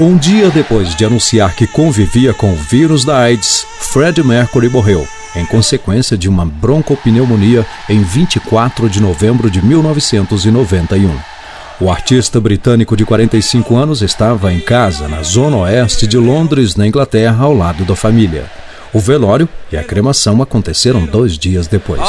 Um dia depois de anunciar que convivia com o vírus da AIDS, Fred Mercury morreu, em consequência de uma broncopneumonia em 24 de novembro de 1991. O artista britânico de 45 anos estava em casa, na zona oeste de Londres, na Inglaterra, ao lado da família. O velório e a cremação aconteceram dois dias depois.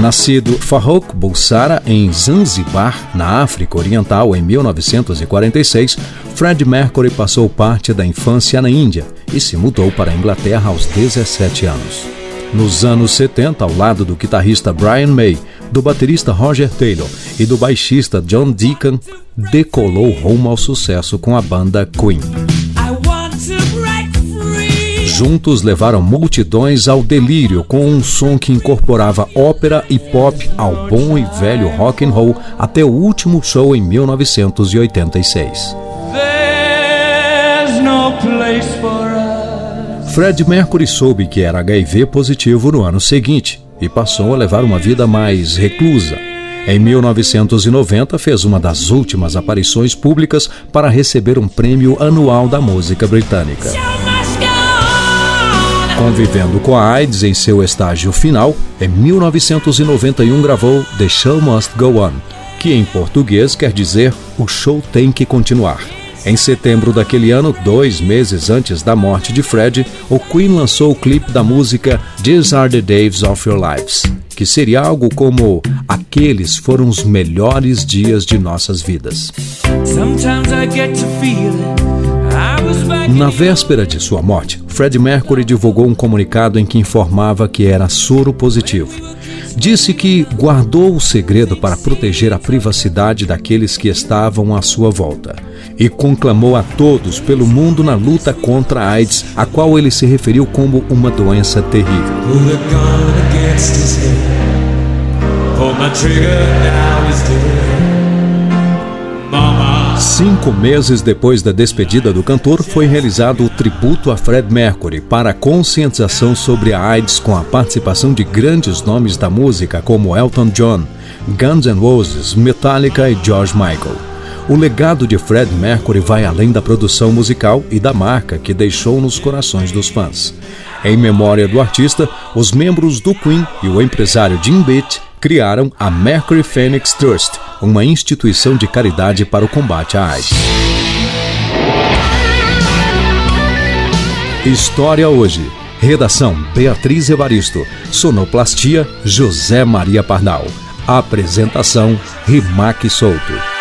Nascido Farouk Bulsara em Zanzibar, na África Oriental, em 1946, Fred Mercury passou parte da infância na Índia e se mudou para a Inglaterra aos 17 anos. Nos anos 70, ao lado do guitarrista Brian May, do baterista Roger Taylor e do baixista John Deacon, decolou rumo ao sucesso com a banda Queen. Juntos levaram multidões ao delírio com um som que incorporava ópera e pop ao bom e velho rock and roll até o último show em 1986. Fred Mercury soube que era HIV positivo no ano seguinte e passou a levar uma vida mais reclusa. Em 1990, fez uma das últimas aparições públicas para receber um prêmio anual da música britânica. Convivendo com a AIDS em seu estágio final, em 1991 gravou The Show Must Go On, que em português quer dizer O Show Tem que Continuar. Em setembro daquele ano, dois meses antes da morte de Fred, o Queen lançou o clipe da música These Are the Days of Your Lives, que seria algo como Aqueles foram os melhores dias de nossas vidas. Na véspera de sua morte, Fred Mercury divulgou um comunicado em que informava que era soro positivo. Disse que guardou o segredo para proteger a privacidade daqueles que estavam à sua volta e conclamou a todos pelo mundo na luta contra a AIDS, a qual ele se referiu como uma doença terrível. Cinco meses depois da despedida do cantor, foi realizado o tributo a Fred Mercury para conscientização sobre a AIDS com a participação de grandes nomes da música como Elton John, Guns N' Roses, Metallica e George Michael. O legado de Fred Mercury vai além da produção musical e da marca que deixou nos corações dos fãs. Em memória do artista, os membros do Queen e o empresário Jim Beat criaram a Mercury Phoenix Trust, uma instituição de caridade para o combate à AIDS. História hoje. Redação Beatriz Evaristo. Sonoplastia José Maria Pardal. Apresentação Rimac Souto.